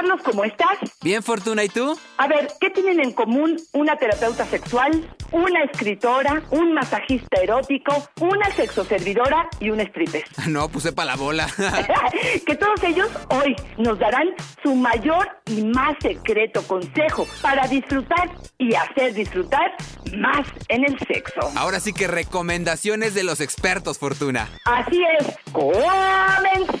Carlos, ¿cómo estás? Bien, Fortuna, ¿y tú? A ver, ¿qué tienen en común una terapeuta sexual, una escritora, un masajista erótico, una sexoservidora y un stripper? No, puse para la bola. que todos ellos hoy nos darán su mayor y más secreto consejo para disfrutar y hacer disfrutar más en el sexo. Ahora sí que recomendaciones de los expertos, Fortuna. Así es, comenzamos.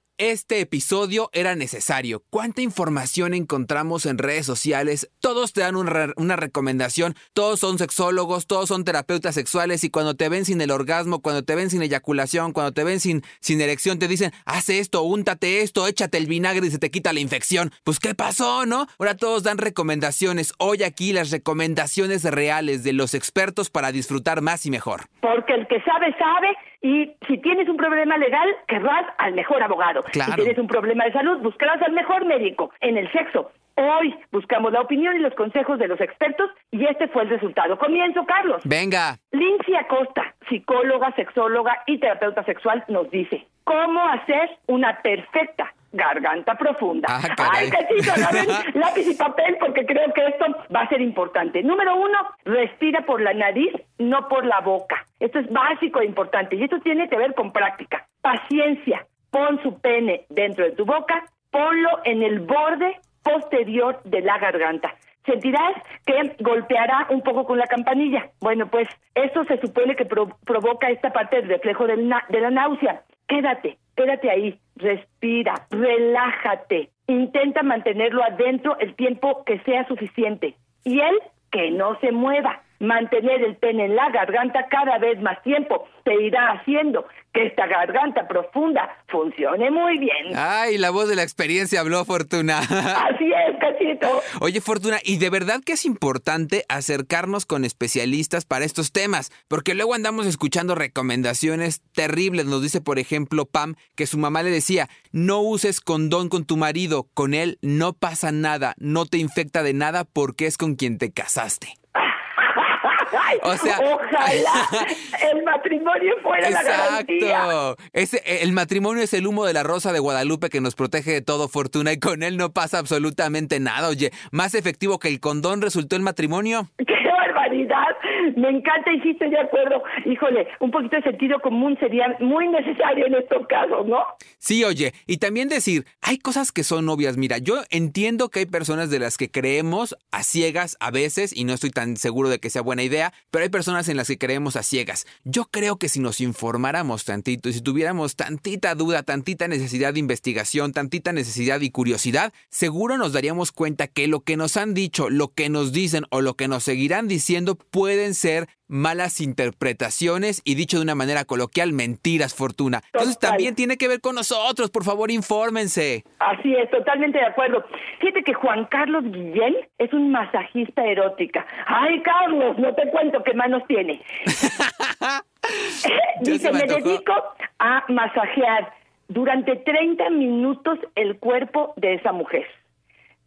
este episodio era necesario. ¿Cuánta información encontramos en redes sociales? Todos te dan una recomendación, todos son sexólogos, todos son terapeutas sexuales y cuando te ven sin el orgasmo, cuando te ven sin eyaculación, cuando te ven sin, sin erección, te dicen, haz esto, úntate esto, échate el vinagre y se te quita la infección. Pues ¿qué pasó, no? Ahora todos dan recomendaciones. Hoy aquí las recomendaciones reales de los expertos para disfrutar más y mejor. Porque el que sabe, sabe y si tienes un problema legal, querrás al mejor abogado. Si tienes un problema de salud, buscarás al mejor médico. En el sexo, Hoy buscamos la opinión y los consejos de los expertos y este fue el resultado. Comienzo, Carlos. Venga. Lindsay Acosta, psicóloga, sexóloga y terapeuta sexual, nos dice cómo hacer una perfecta garganta profunda. Ah, Ay, cachito, lápiz y papel porque creo que esto va a ser importante. Número uno, respira por la nariz, no por la boca. Esto es básico e importante y esto tiene que ver con práctica. Paciencia. Pon su pene dentro de tu boca, ponlo en el borde posterior de la garganta. Sentirás que golpeará un poco con la campanilla. Bueno, pues eso se supone que provoca esta parte del reflejo de la náusea. Quédate, quédate ahí, respira, relájate, intenta mantenerlo adentro el tiempo que sea suficiente y él que no se mueva. Mantener el pene en la garganta cada vez más tiempo te irá haciendo que esta garganta profunda funcione muy bien. Ay, la voz de la experiencia habló Fortuna. Así es, cachito. Oye, Fortuna, y de verdad que es importante acercarnos con especialistas para estos temas, porque luego andamos escuchando recomendaciones terribles. Nos dice, por ejemplo, Pam, que su mamá le decía, no uses condón con tu marido, con él no pasa nada, no te infecta de nada porque es con quien te casaste o sea, ojalá el matrimonio fuera la garantía. Ese, el matrimonio es el humo de la rosa de Guadalupe que nos protege de todo fortuna y con él no pasa absolutamente nada. Oye, más efectivo que el condón resultó el matrimonio. ¡Qué barbaridad! Me encanta y sí estoy de acuerdo. Híjole, un poquito de sentido común sería muy necesario en estos casos, ¿no? Sí, oye, y también decir, hay cosas que son obvias. Mira, yo entiendo que hay personas de las que creemos a ciegas a veces y no estoy tan seguro de que sea buena idea, pero hay personas en las que creemos a ciegas. Yo creo que si nos informáramos tantito y si tuviéramos tantita duda, tantita necesidad de investigación, tantita necesidad y curiosidad, seguro nos daríamos cuenta que lo que nos han dicho, lo que nos dicen o lo que nos seguirán diciendo pueden ser malas interpretaciones y dicho de una manera coloquial, mentiras, Fortuna. Entonces también tiene que ver con nosotros, por favor, infórmense. Así es, totalmente de acuerdo. Fíjate que Juan Carlos Guillén es un masajista erótica. Ay, Carlos, no te cuento qué manos tiene. Dice, me, me dedico a masajear durante 30 minutos el cuerpo de esa mujer.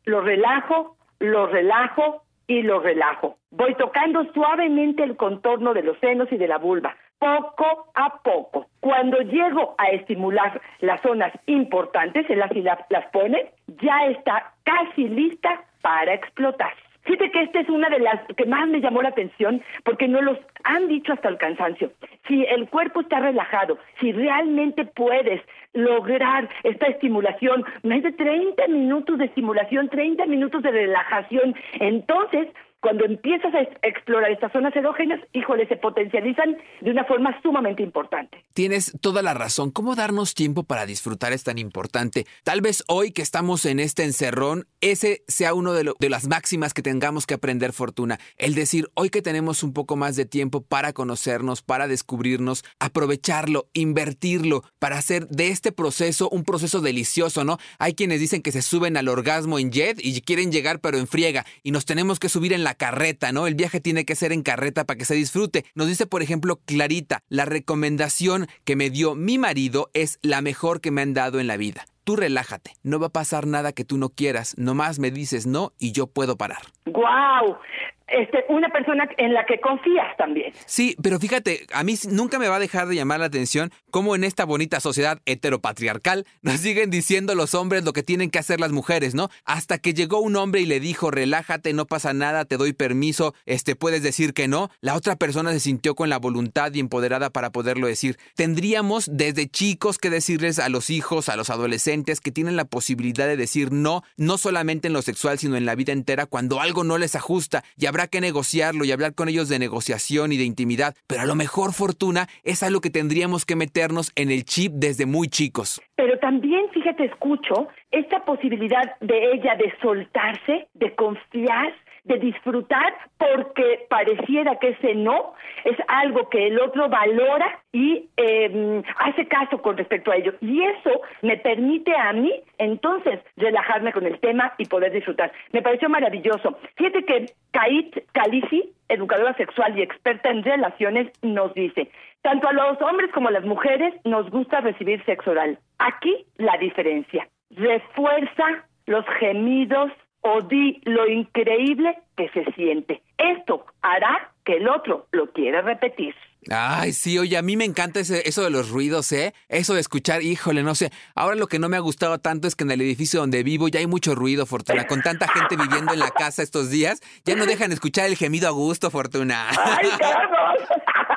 Lo relajo, lo relajo, y lo relajo. Voy tocando suavemente el contorno de los senos y de la vulva, poco a poco. Cuando llego a estimular las zonas importantes, en las que las pone, ya está casi lista para explotar. Fíjate que esta es una de las que más me llamó la atención porque no los han dicho hasta el cansancio. Si el cuerpo está relajado, si realmente puedes lograr esta estimulación, más de 30 minutos de estimulación, 30 minutos de relajación, entonces cuando empiezas a explorar estas zonas erógenas, híjole, se potencializan de una forma sumamente importante. Tienes toda la razón. ¿Cómo darnos tiempo para disfrutar es tan importante? Tal vez hoy que estamos en este encerrón, ese sea uno de, de las máximas que tengamos que aprender, Fortuna. El decir, hoy que tenemos un poco más de tiempo para conocernos, para descubrirnos, aprovecharlo, invertirlo, para hacer de este proceso un proceso delicioso, ¿no? Hay quienes dicen que se suben al orgasmo en jet y quieren llegar pero en friega y nos tenemos que subir en la carreta, ¿no? El viaje tiene que ser en carreta para que se disfrute. Nos dice, por ejemplo, Clarita, la recomendación que me dio mi marido es la mejor que me han dado en la vida. tú relájate, no va a pasar nada que tú no quieras, nomás me dices no y yo puedo parar. ¡Guau! Este, una persona en la que confías también. Sí, pero fíjate, a mí nunca me va a dejar de llamar la atención cómo en esta bonita sociedad heteropatriarcal nos siguen diciendo los hombres lo que tienen que hacer las mujeres, ¿no? Hasta que llegó un hombre y le dijo, relájate, no pasa nada, te doy permiso, este, puedes decir que no. La otra persona se sintió con la voluntad y empoderada para poderlo decir. Tendríamos desde chicos que decirles a los hijos, a los adolescentes que tienen la posibilidad de decir no, no solamente en lo sexual, sino en la vida entera, cuando algo no les ajusta. Y habrá que negociarlo y hablar con ellos de negociación y de intimidad, pero a lo mejor fortuna es algo que tendríamos que meternos en el chip desde muy chicos. Pero también, fíjate, escucho esta posibilidad de ella de soltarse, de confiar, de disfrutar porque pareciera que ese no es algo que el otro valora y eh, hace caso con respecto a ello. Y eso me permite a mí entonces relajarme con el tema y poder disfrutar. Me pareció maravilloso. Fíjate que Kait Khalifi, educadora sexual y experta en relaciones, nos dice, tanto a los hombres como a las mujeres nos gusta recibir sexo oral. Aquí la diferencia. Refuerza los gemidos o di lo increíble que se siente. Esto hará que el otro lo quiera repetir. Ay, sí, oye, a mí me encanta ese, eso de los ruidos, ¿eh? Eso de escuchar, híjole, no sé. Ahora lo que no me ha gustado tanto es que en el edificio donde vivo ya hay mucho ruido, Fortuna. Con tanta gente viviendo en la casa estos días, ya no dejan escuchar el gemido a gusto, Fortuna. ¡Ay, Carlos!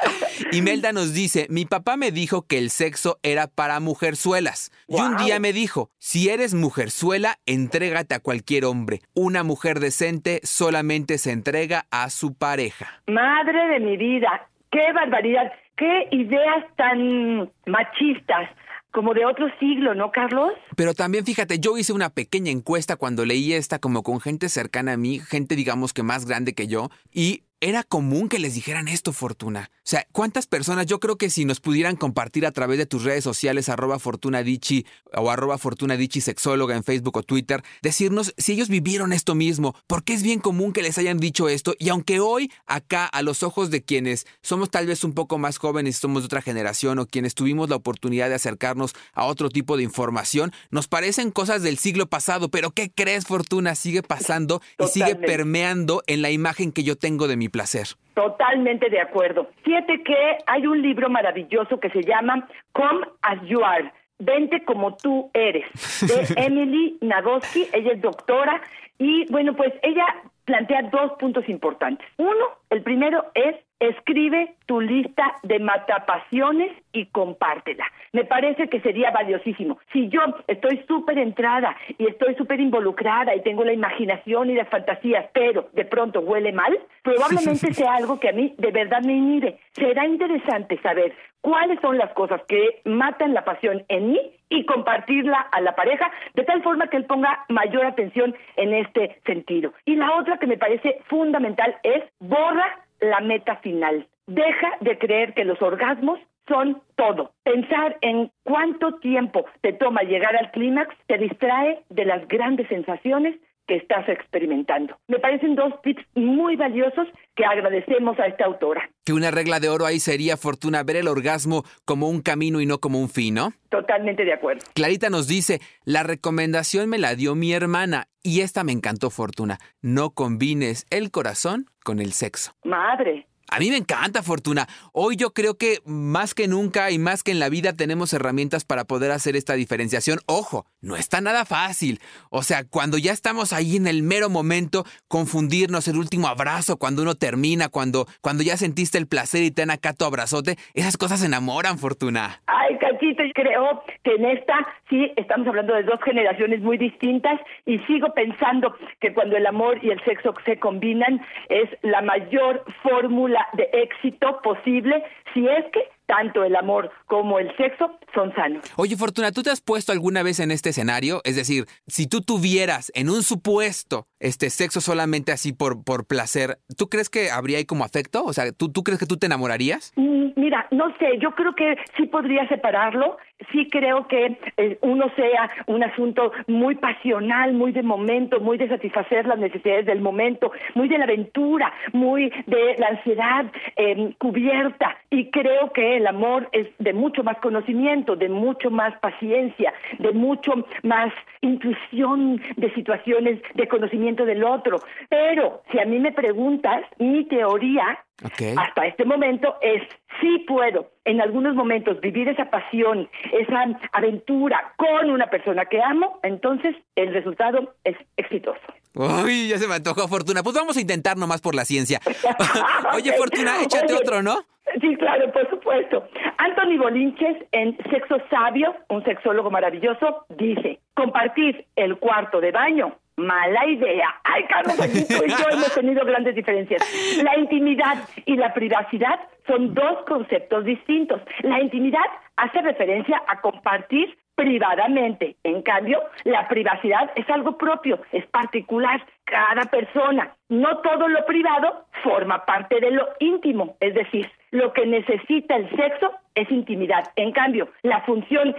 Imelda nos dice, mi papá me dijo que el sexo era para mujerzuelas. Y un día me dijo, si eres mujerzuela, entrégate a cualquier hombre. Una mujer decente solamente se entrega a su pareja. Madre de mi vida, qué barbaridad, qué ideas tan machistas, como de otro siglo, ¿no, Carlos? Pero también fíjate, yo hice una pequeña encuesta cuando leí esta como con gente cercana a mí, gente digamos que más grande que yo, y era común que les dijeran esto, Fortuna. O sea, ¿cuántas personas? Yo creo que si nos pudieran compartir a través de tus redes sociales, arroba fortunadichi o arroba fortunadichi sexóloga en Facebook o Twitter, decirnos si ellos vivieron esto mismo, porque es bien común que les hayan dicho esto, y aunque hoy acá a los ojos de quienes somos tal vez un poco más jóvenes, somos de otra generación o quienes tuvimos la oportunidad de acercarnos a otro tipo de información, nos parecen cosas del siglo pasado, pero ¿qué crees, Fortuna? Sigue pasando y sigue permeando en la imagen que yo tengo de mi placer. Totalmente de acuerdo. Fíjate que hay un libro maravilloso que se llama Come as You Are. Vente como tú eres, de Emily Nagoski. Ella es doctora y, bueno, pues ella plantea dos puntos importantes. Uno, el primero es escribe tu lista de matapasiones y compártela. Me parece que sería valiosísimo. Si yo estoy súper entrada y estoy súper involucrada y tengo la imaginación y las fantasías, pero de pronto huele mal, probablemente sea algo que a mí de verdad me inhibe. Será interesante saber cuáles son las cosas que matan la pasión en mí y compartirla a la pareja de tal forma que él ponga mayor atención en este sentido. Y la otra que me parece fundamental es borra la meta final. Deja de creer que los orgasmos son todo. Pensar en cuánto tiempo te toma llegar al clímax te distrae de las grandes sensaciones que estás experimentando. Me parecen dos tips muy valiosos que agradecemos a esta autora. Que una regla de oro ahí sería, Fortuna, ver el orgasmo como un camino y no como un fin, ¿no? Totalmente de acuerdo. Clarita nos dice, la recomendación me la dio mi hermana y esta me encantó, Fortuna. No combines el corazón con el sexo. Madre, A mí me encanta, Fortuna. Hoy yo creo que más que nunca y más que en la vida tenemos herramientas para poder hacer esta diferenciación. Ojo, no está nada fácil. O sea, cuando ya estamos ahí en el mero momento, confundirnos, el último abrazo, cuando uno termina, cuando, cuando ya sentiste el placer y te dan acá tu abrazote, esas cosas enamoran, Fortuna. Ay, Cachito, yo creo que en esta sí estamos hablando de dos generaciones muy distintas y sigo pensando que cuando el amor y el sexo se combinan es la mayor fórmula de éxito posible si es que tanto el amor como el sexo son sanos. Oye, Fortuna, ¿tú te has puesto alguna vez en este escenario? Es decir, si tú tuvieras en un supuesto este sexo solamente así por, por placer, ¿tú crees que habría ahí como afecto? O sea, ¿tú, ¿tú crees que tú te enamorarías? Mm, Mira, no sé, yo creo que sí podría separarlo. Sí creo que eh, uno sea un asunto muy pasional, muy de momento, muy de satisfacer las necesidades del momento, muy de la aventura, muy de la ansiedad eh, cubierta. Y creo que el amor es de mucho más conocimiento, de mucho más paciencia, de mucho más intuición de situaciones de conocimiento del otro. Pero si a mí me preguntas, mi teoría hasta este momento es sí puedo en algunos momentos vivir esa pasión, esa aventura con una persona que amo, entonces el resultado es exitoso. Uy, ya se me antojó Fortuna. Pues vamos a intentar nomás por la ciencia. Oye, Fortuna, échate otro, ¿no? Sí, claro, por supuesto. Anthony Bolinches, en Sexo Sabio, un sexólogo maravilloso, dice, compartir el cuarto de baño mala idea. Ay, Carlos, tú y yo hemos tenido grandes diferencias. La intimidad y la privacidad son dos conceptos distintos. La intimidad hace referencia a compartir privadamente. En cambio, la privacidad es algo propio, es particular, cada persona. No todo lo privado forma parte de lo íntimo, es decir, lo que necesita el sexo es intimidad. En cambio, la función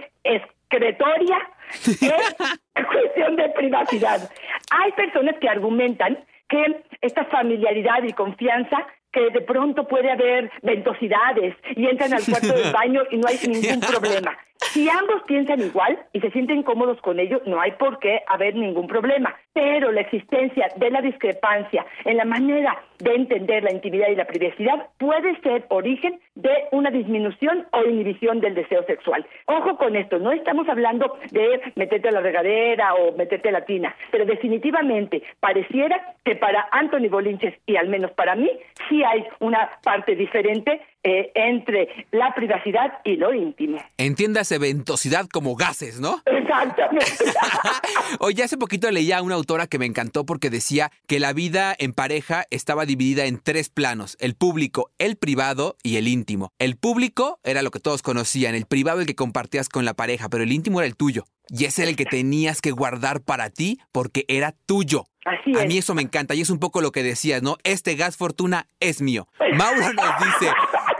excretoria es cuestión de privacidad. Hay personas que argumentan que esta familiaridad y confianza que de pronto puede haber ventosidades y entran al cuarto del baño y no hay ningún problema. Si ambos piensan igual y se sienten cómodos con ello, no hay por qué haber ningún problema. Pero la existencia de la discrepancia en la manera de entender la intimidad y la privacidad puede ser origen de una disminución o inhibición del deseo sexual. Ojo con esto, no estamos hablando de meterte a la regadera o meterte a la tina, pero definitivamente pareciera que para Anthony Bolinches y al menos para mí sí hay una parte diferente eh, entre la privacidad y lo íntimo. Entiéndase ventosidad como gases, ¿no? Exactamente. Oye, hace poquito leía a una autora que me encantó porque decía que la vida en pareja estaba dividida en tres planos, el público, el privado y el íntimo. El público era lo que todos conocían, el privado el que compartías con la pareja, pero el íntimo era el tuyo. Y es el que tenías que guardar para ti porque era tuyo. Así A mí eso me encanta y es un poco lo que decías, ¿no? Este gas fortuna es mío. Mauro nos dice,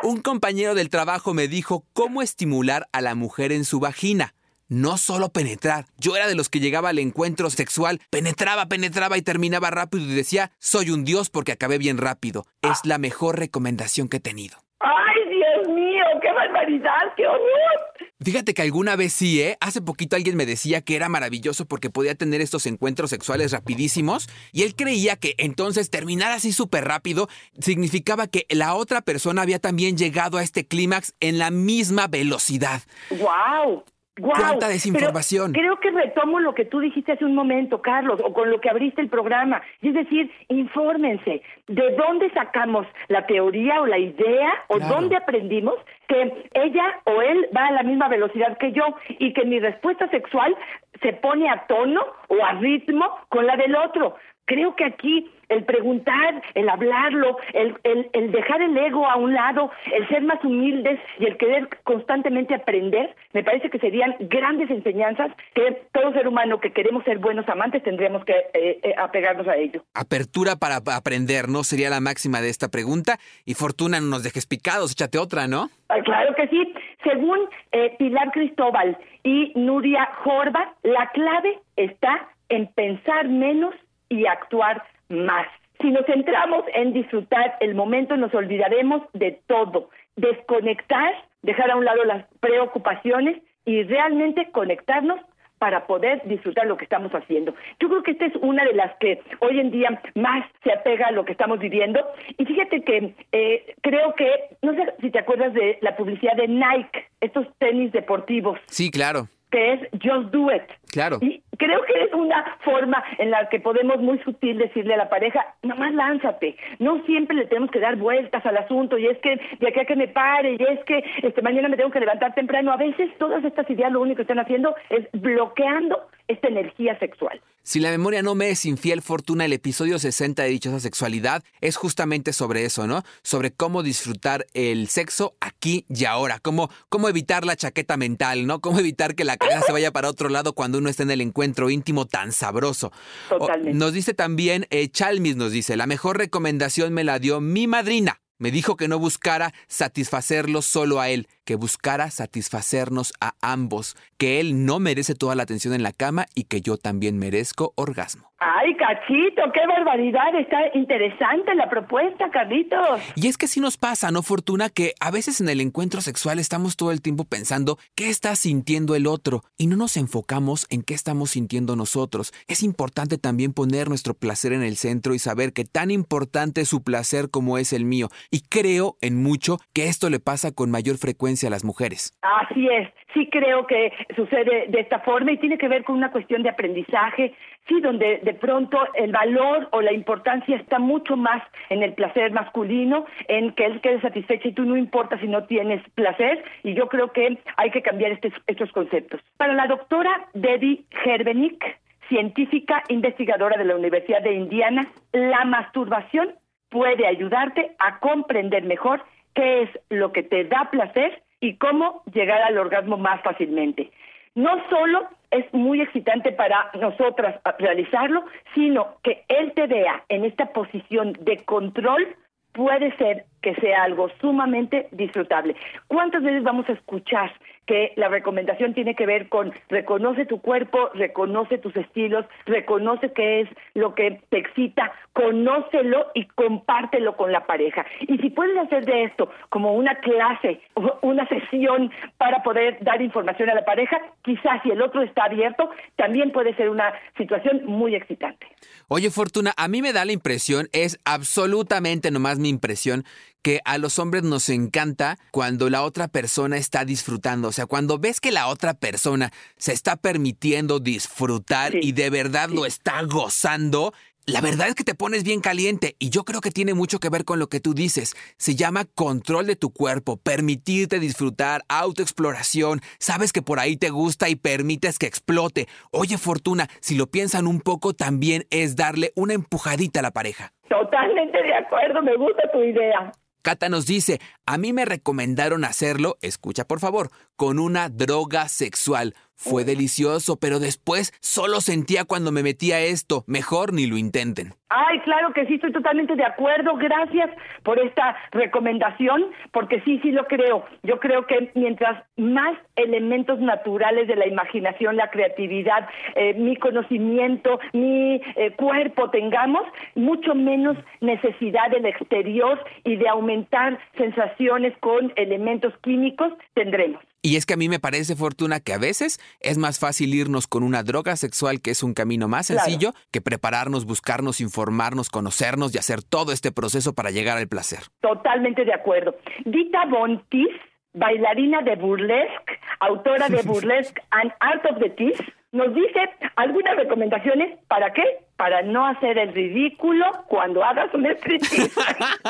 un compañero del trabajo me dijo cómo estimular a la mujer en su vagina. No solo penetrar. Yo era de los que llegaba al encuentro sexual, penetraba, penetraba y terminaba rápido y decía, soy un dios porque acabé bien rápido. Es la mejor recomendación que he tenido. ¡Ay, Dios mío! ¡Qué barbaridad! ¡Qué horror! Fíjate que alguna vez sí, ¿eh? Hace poquito alguien me decía que era maravilloso porque podía tener estos encuentros sexuales rapidísimos y él creía que entonces terminar así súper rápido significaba que la otra persona había también llegado a este clímax en la misma velocidad. ¡Guau! ¡Guau! ¡Cuánta desinformación! Creo que retomo lo que tú dijiste hace un momento, Carlos, o con lo que abriste el programa. Y es decir, infórmense. ¿De dónde sacamos la teoría o la idea o Claro. dónde aprendimos que ella o él va a la misma velocidad que yo y que mi respuesta sexual se pone a tono o a ritmo con la del otro? Creo que aquí el preguntar, el hablarlo, el, el, el dejar el ego a un lado, el ser más humildes y el querer constantemente aprender, me parece que serían grandes enseñanzas que todo ser humano que queremos ser buenos amantes tendríamos que eh, eh, apegarnos a ello. Apertura para pa- aprender, ¿no? Sería la máxima de esta pregunta. Y Fortuna, no nos dejes picados, échate otra, ¿no? Ah, Claro que sí. Según eh, Pilar Cristóbal y Nuria Jorba, la clave está en pensar menos y actuar más. Si nos centramos en disfrutar el momento, nos olvidaremos de todo. Desconectar, dejar a un lado las preocupaciones y realmente conectarnos para poder disfrutar lo que estamos haciendo. Yo creo que esta es una de las que hoy en día más se apega a lo que estamos viviendo. Y fíjate que eh, creo que, no sé si te acuerdas de la publicidad de Nike, estos tenis deportivos, Sí, claro. Que es Just Do It. Claro. Y creo que es una forma en la que podemos muy sutil decirle a la pareja, nomás lánzate. No siempre le tenemos que dar vueltas al asunto y es que de aquí a que me pare y es que este mañana me tengo que levantar temprano. A veces todas estas ideas lo único que están haciendo es bloqueando esta energía sexual. Si la memoria no me es infiel, Fortuna, el episodio 60 de Dichosa Sexualidad es justamente sobre eso, ¿no? Sobre cómo disfrutar el sexo aquí y ahora, cómo, cómo evitar la chaqueta mental, ¿no? Cómo evitar que la cabeza se vaya para otro lado cuando uno está en el encuentro íntimo tan sabroso. O- Totalmente. nos dice también, eh, Chalmis nos dice, la mejor recomendación me la dio mi madrina. Me dijo que no buscara satisfacerlo solo a él, que buscara satisfacernos a ambos, que él no merece toda la atención en la cama y que yo también merezco orgasmo. Ay, cachito, qué barbaridad. Está interesante la propuesta, Carlitos. Y es que sí nos pasa, ¿no, Fortuna? Que a veces en el encuentro sexual estamos todo el tiempo pensando qué está sintiendo el otro y no nos enfocamos en qué estamos sintiendo nosotros. Es importante también poner nuestro placer en el centro y saber que tan importante es su placer como es el mío. Y creo en mucho que esto le pasa con mayor frecuencia a las mujeres. Así es. Sí creo que sucede de esta forma y tiene que ver con una cuestión de aprendizaje, sí, donde de pronto el valor o la importancia está mucho más en el placer masculino, en que él quede satisfecho y tú no importa si no tienes placer, y yo creo que hay que cambiar estos, estos conceptos. Para la doctora Debbie Herbenik, científica investigadora de la Universidad de Indiana, la masturbación puede ayudarte a comprender mejor qué es lo que te da placer y cómo llegar al orgasmo más fácilmente. No solo es muy excitante para nosotras realizarlo, sino que él te vea en esta posición de control puede ser que sea algo sumamente disfrutable. ¿Cuántas veces vamos a escuchar que la recomendación tiene que ver con reconoce tu cuerpo, reconoce tus estilos, reconoce qué es lo que te excita, conócelo y compártelo con la pareja. Y si puedes hacer de esto como una clase, una sesión para poder dar información a la pareja, quizás si el otro está abierto, también puede ser una situación muy excitante. Oye, Fortuna, a mí me da la impresión, es absolutamente nomás mi impresión, que a los hombres nos encanta cuando la otra persona está disfrutando. O sea, cuando ves que la otra persona se está permitiendo disfrutar y de verdad lo está gozando, la verdad es que te pones bien caliente y yo creo que tiene mucho que ver con lo que tú dices. Se llama control de tu cuerpo, permitirte disfrutar, autoexploración. Sabes que por ahí te gusta y permites que explote. Oye, Fortuna, si lo piensan un poco, también es darle una empujadita a la pareja. Totalmente de acuerdo, me gusta tu idea. Cata nos dice, a mí me recomendaron hacerlo, escucha por favor, con una droga sexual. Fue delicioso, pero después solo sentía cuando me metía esto. Mejor ni lo intenten. Ay, claro que sí, estoy totalmente de acuerdo. Gracias por esta recomendación, porque sí, sí lo creo. Yo creo que mientras más elementos naturales de la imaginación, la creatividad, eh, mi conocimiento, mi eh, cuerpo tengamos, mucho menos necesidad del exterior y de aumentar sensaciones con elementos químicos tendremos. Y es que a mí me parece, Fortuna, que a veces es más fácil irnos con una droga sexual, que es un camino más sencillo, que prepararnos, buscarnos, informarnos, conocernos y hacer todo este proceso para llegar al placer. Totalmente de acuerdo. Dita Bontis, bailarina de burlesque, autora de Burlesque and Art of the Teeth, nos dice algunas recomendaciones para qué? Para no hacer el ridículo cuando hagas un striptease.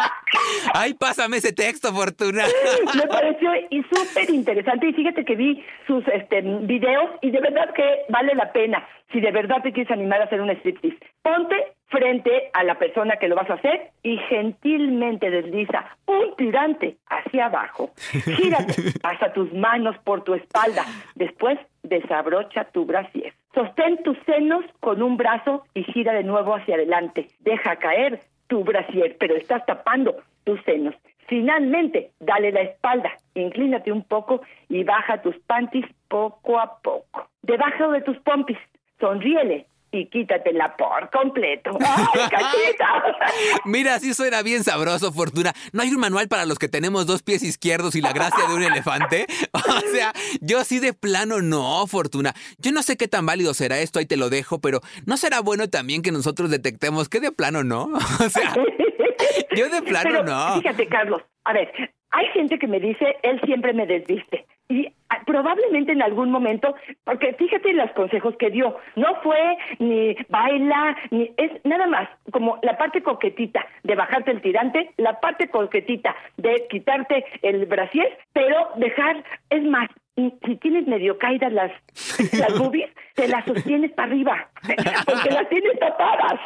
Ay, pásame ese texto, Fortuna. Me pareció y súper interesante y fíjate que vi sus este, videos y de verdad que vale la pena si de verdad te quieres animar a hacer un striptease. Ponte frente a la persona que lo vas a hacer y gentilmente desliza un tirante hacia abajo. Gírate, pasa tus manos por tu espalda. Después desabrocha tu brasier. Sostén tus senos con un brazo y gira de nuevo hacia adelante. Deja caer tu brasier, pero estás tapando tus senos. Finalmente, dale la espalda, inclínate un poco y baja tus panties poco a poco. Debajo de tus pompis, sonríele y quítatela por completo. ¡Ay, cachita! Mira, así suena bien sabroso, Fortuna. ¿No hay un manual para los que tenemos dos pies izquierdos y la gracia de un elefante? O sea, yo sí de plano no, Fortuna. Yo no sé qué tan válido será esto, ahí te lo dejo, pero ¿no será bueno también que nosotros detectemos que de plano no? O sea, yo de plano Pero, no. Fíjate, Carlos, a ver, hay gente que me dice, él siempre me desviste. Y ah, probablemente en algún momento, porque fíjate los consejos que dio, no fue ni baila, ni es nada más como la parte coquetita de bajarte el tirante, la parte coquetita de quitarte el brasier, pero dejar, es más, si tienes medio caídas las las boobies, te las sostienes para arriba, porque las tienes tapadas.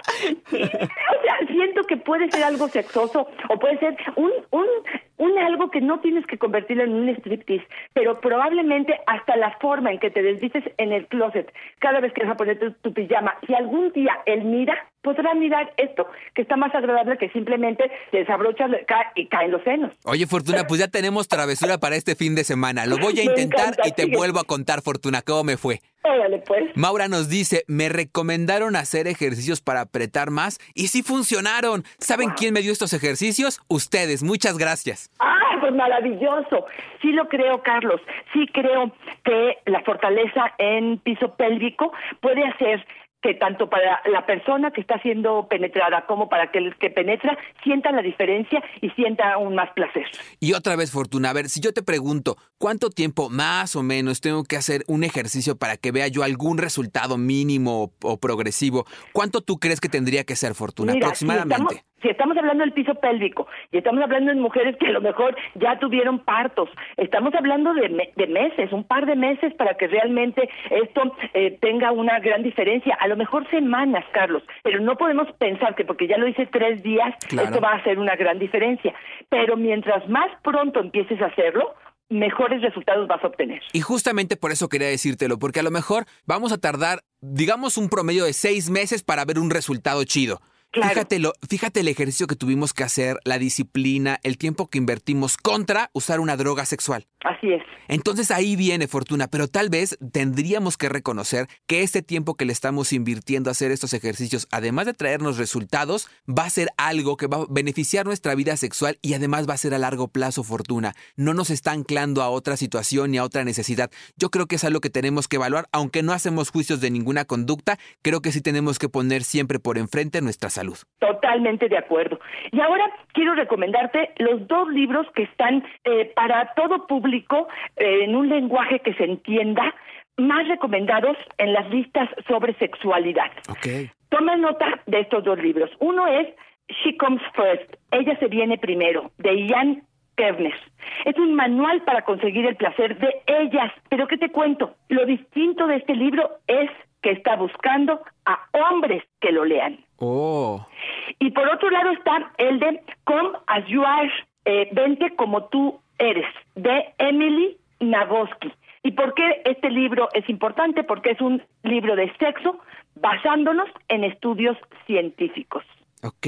O sea, siento que puede ser algo sexoso o puede ser un, un, un algo que no tienes que convertirlo en un striptease, pero probablemente hasta la forma en que te desvistes en el closet, cada vez que vas a ponerte tu, pijama, si algún día él mira, podrá mirar esto, que está más agradable que simplemente te desabrochas ca- y caen los senos. Oye, Fortuna, pues ya tenemos travesura para este fin de semana. Lo voy a intentar encanta, y te sigue. vuelvo a contar, Fortuna, cómo me fue. Órale, pues. Maura nos dice, me recomendaron hacer ejercicios para apretar más y sí funcionaron. ¿Saben quién me dio estos ejercicios? Ustedes, muchas gracias. ¡Ah, pues maravilloso! Sí lo creo, Carlos. Sí creo que la fortaleza en piso pélvico puede hacer que tanto para la persona que está siendo penetrada como para que el que penetra sienta la diferencia y sienta aún más placer. Y otra vez, Fortuna, a ver, si yo te pregunto, ¿cuánto tiempo más o menos tengo que hacer un ejercicio para que vea yo algún resultado mínimo o, o progresivo? ¿Cuánto tú crees que tendría que ser, Fortuna, Mira, aproximadamente? Si estamos, si estamos hablando del piso pélvico y estamos hablando de mujeres que a lo mejor ya tuvieron partos, estamos hablando de, me- de meses, un par de meses para que realmente esto eh, tenga una gran diferencia. A lo mejor semanas, Carlos, pero no podemos pensar que porque ya lo hice tres días, Claro. esto va a hacer una gran diferencia. Pero mientras más pronto empieces a hacerlo, mejores resultados vas a obtener. Y justamente por eso quería decírtelo, porque a lo mejor vamos a tardar, digamos, un promedio de seis meses para ver un resultado chido. Claro. Fíjate, lo- fíjate el ejercicio que tuvimos que hacer, la disciplina, el tiempo que invertimos contra usar una droga sexual. Así es. Entonces ahí viene Fortuna, pero tal vez tendríamos que reconocer que este tiempo que le estamos invirtiendo a hacer estos ejercicios, además de traernos resultados, va a ser algo que va a beneficiar nuestra vida sexual y además va a ser a largo plazo Fortuna. No nos está anclando a otra situación ni a otra necesidad. Yo creo que es algo que tenemos que evaluar, aunque no hacemos juicios de ninguna conducta, creo que sí tenemos que poner siempre por enfrente nuestra salud. Totalmente de acuerdo. Y ahora quiero recomendarte los dos libros que están eh, para todo público eh, en un lenguaje que se entienda, más recomendados en las listas sobre sexualidad. Ok. Toma nota de estos dos libros. Uno es She Comes First, Ella se viene primero, de Ian Kernes. Es un manual para conseguir el placer de ellas. Pero ¿qué te cuento? Lo distinto de este libro es que está buscando a hombres que lo lean. Oh. Y por otro lado está el de Come as You Are, eh, Vente como tú eres, de Emily Nagoski. ¿Y por qué este libro es importante? Porque es un libro de sexo basándonos en estudios científicos. Ok.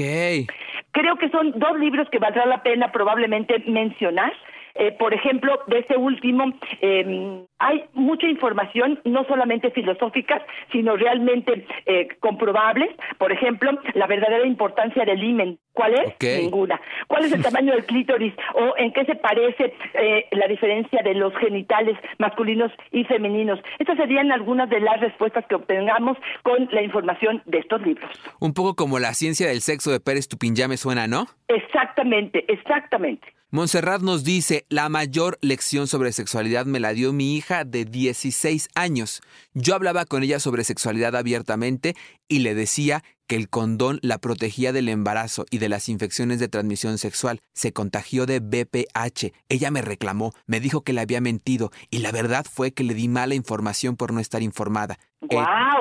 Creo que son dos libros que valdrá la pena probablemente mencionar. Eh, por ejemplo, de este último, eh, hay mucha información, no solamente filosóficas, sino realmente eh, comprobables. Por ejemplo, la verdadera importancia del himen. ¿Cuál es? Ninguna. ¿Cuál es el tamaño del clítoris? ¿O en qué se parece eh, la diferencia de los genitales masculinos y femeninos? Estas serían algunas de las respuestas que obtengamos con la información de estos libros. Un poco como la ciencia del sexo de Pérez Tupin ya me suena, ¿no? Exactamente, exactamente. Montserrat nos dice, la mayor lección sobre sexualidad me la dio mi hija de 16 años. Yo hablaba con ella sobre sexualidad abiertamente y le decía que el condón la protegía del embarazo y de las infecciones de transmisión sexual. Se contagió de BPH. Ella me reclamó, me dijo que le había mentido y la verdad fue que le di mala información por no estar informada.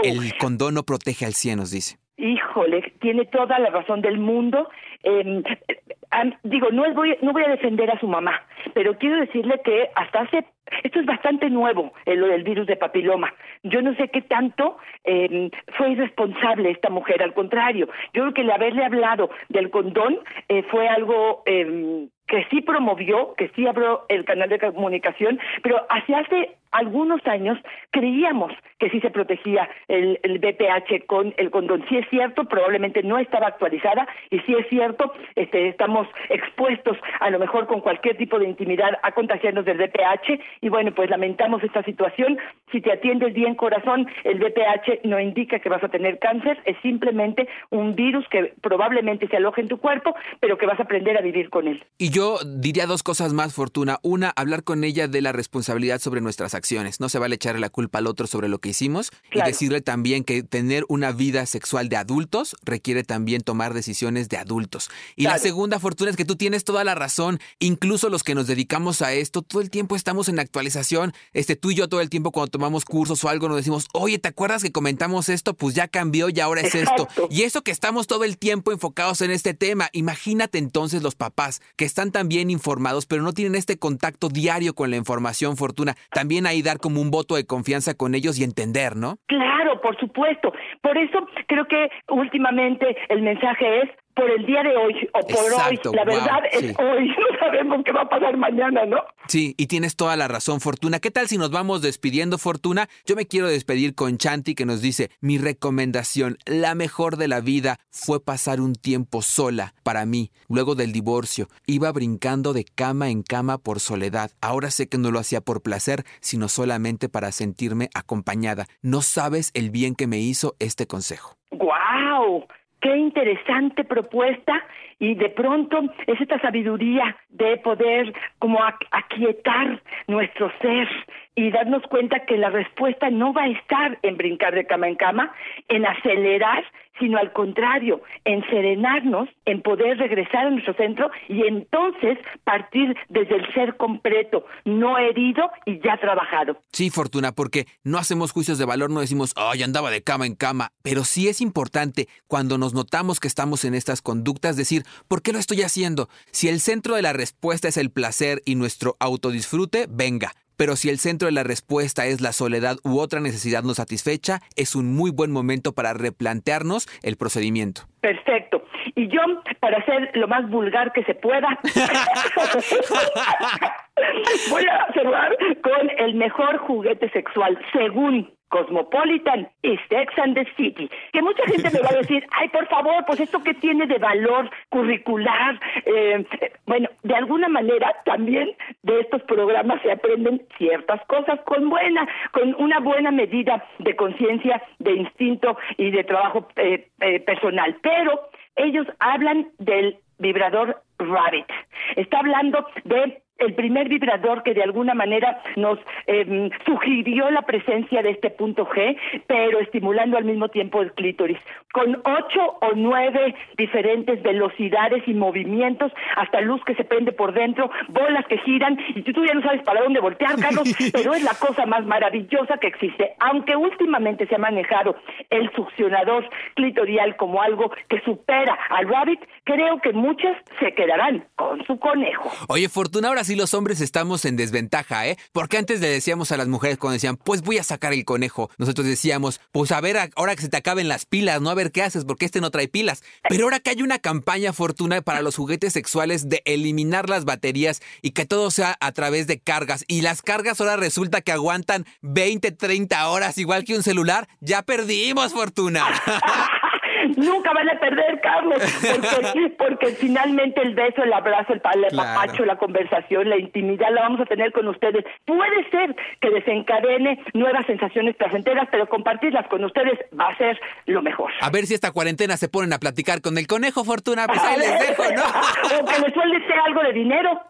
El- condón no protege al 100, nos dice. Híjole, tiene toda la razón del mundo. Eh, digo, no voy, no voy a defender a su mamá, pero quiero decirle que hasta hace, esto es bastante nuevo, eh, lo del virus de papiloma. Yo no sé qué tanto eh, fue irresponsable esta mujer, al contrario, yo creo que el haberle hablado del condón eh, fue algo eh, que sí promovió, que sí abrió el canal de comunicación, pero hace hace algunos años creíamos que sí se protegía el, el BPH con el condón. Sí es cierto, probablemente no estaba actualizada y sí es cierto, este, estamos expuestos a lo mejor con cualquier tipo de intimidad a contagiarnos del BPH y bueno, pues lamentamos esta situación. Si te atiendes bien corazón, el BPH no indica que vas a tener cáncer, es simplemente un virus que probablemente se aloja en tu cuerpo, pero que vas a aprender a vivir con él. Y yo diría dos cosas más, Fortuna. Una, hablar con ella de la responsabilidad sobre nuestras acciones. No se vale echarle la culpa al otro sobre lo que hicimos. Claro. Y decirle también que tener una vida sexual de adultos requiere también tomar decisiones de adultos. Y la segunda, Fortuna, es que tú tienes toda la razón. Incluso los que nos dedicamos a esto, todo el tiempo estamos en actualización. Este, tú y yo todo el tiempo cuando tomamos cursos o algo nos decimos, oye, ¿te acuerdas que comentamos esto? Pues ya cambió y ahora es esto. Y eso que estamos todo el tiempo enfocados en este tema. Imagínate entonces los papás que están tan bien informados, pero no tienen este contacto diario con la información, Fortuna. También ahí dar como un voto de confianza con ellos y entender, ¿no? Claro, por supuesto. Por eso creo que últimamente el mensaje es por el día de hoy o por Exacto, hoy. La wow, verdad es sí. hoy. No sabemos qué va a pasar mañana, ¿no? Sí, y tienes toda la razón, Fortuna. ¿Qué tal si nos vamos despidiendo, Fortuna? Yo me quiero despedir con Chanti que nos dice, mi recomendación, la mejor de la vida, fue pasar un tiempo sola para mí, luego del divorcio. Iba brincando de cama en cama por soledad. Ahora sé que no lo hacía por placer, sino solamente para sentirme acompañada. No sabes el bien que me hizo este consejo. ¡Guau! Qué interesante propuesta. Y de pronto es esta sabiduría de poder como aquietar nuestro ser y darnos cuenta que la respuesta no va a estar en brincar de cama en cama, en acelerar, sino al contrario, en serenarnos, en poder regresar a nuestro centro y entonces partir desde el ser completo, no herido y ya trabajado. Sí, Fortuna, porque no hacemos juicios de valor, no decimos, ay, andaba de cama en cama, pero sí es importante cuando nos notamos que estamos en estas conductas decir, ¿por qué lo estoy haciendo? Si el centro de la respuesta es el placer y nuestro autodisfrute, venga. Pero si el centro de la respuesta es la soledad u otra necesidad no satisfecha, es un muy buen momento para replantearnos el procedimiento. Perfecto. Y yo, para ser lo más vulgar que se pueda, voy a cerrar con el mejor juguete sexual, según Cosmopolitan y Sex and the City. Que mucha gente me va a decir, ay, por favor, pues esto que tiene de valor curricular. Eh, bueno, de alguna manera también de estos programas se aprenden ciertas cosas con buena, con una buena medida de conciencia, de instinto y de trabajo eh, eh, personal. Pero ellos hablan del vibrador Rabbit. Está hablando de el primer vibrador que de alguna manera nos eh, sugirió la presencia de este punto G, pero estimulando al mismo tiempo el clítoris, con ocho o nueve diferentes velocidades y movimientos, hasta luz que se prende por dentro, bolas que giran, y tú ya no sabes para dónde voltear, Carlos, pero es la cosa más maravillosa que existe, aunque últimamente se ha manejado el succionador clitorial como algo que supera al rabbit, creo que muchas se quedarán con su conejo. Oye, Fortuna, ahora sí los hombres estamos en desventaja, ¿eh? Porque antes le decíamos a las mujeres cuando decían, pues voy a sacar el conejo. Nosotros decíamos, pues a ver, ahora que se te acaben las pilas, ¿no? A ver qué haces, porque este no trae pilas. Pero ahora que hay una campaña, Fortuna, para los juguetes sexuales de eliminar las baterías y que todo sea a través de cargas. Y las cargas ahora resulta que aguantan 20, 30 horas, igual que un celular. Ya perdimos, Fortuna. Nunca van a perder, Carlos, porque, porque finalmente el beso, el abrazo, el, el Claro. papacho, la conversación, la intimidad la vamos a tener con ustedes. Puede ser que desencadene nuevas sensaciones placenteras, pero compartirlas con ustedes va a ser lo mejor. A ver si esta cuarentena se ponen a platicar con el conejo, Fortuna. Pues ahí les dejo, ¿no? o que les suelte algo de dinero.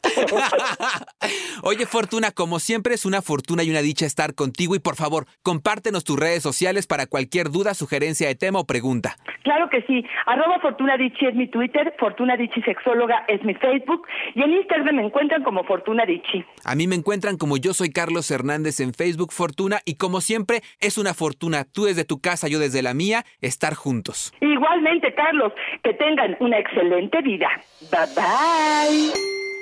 Oye, Fortuna, como siempre es una fortuna y una dicha estar contigo y por favor, compártenos tus redes sociales para cualquier duda, sugerencia de tema o pregunta. Claro que sí. Arroba Fortuna es mi Twitter, Fortuna Dichi Sexóloga es mi Facebook y en Instagram me encuentran como Fortuna Dichi. A mí me encuentran como yo soy Carlos Hernández en Facebook Fortuna y como siempre es una fortuna, tú desde tu casa, yo desde la mía, estar juntos. Igualmente, Carlos, que tengan una excelente vida. Bye bye.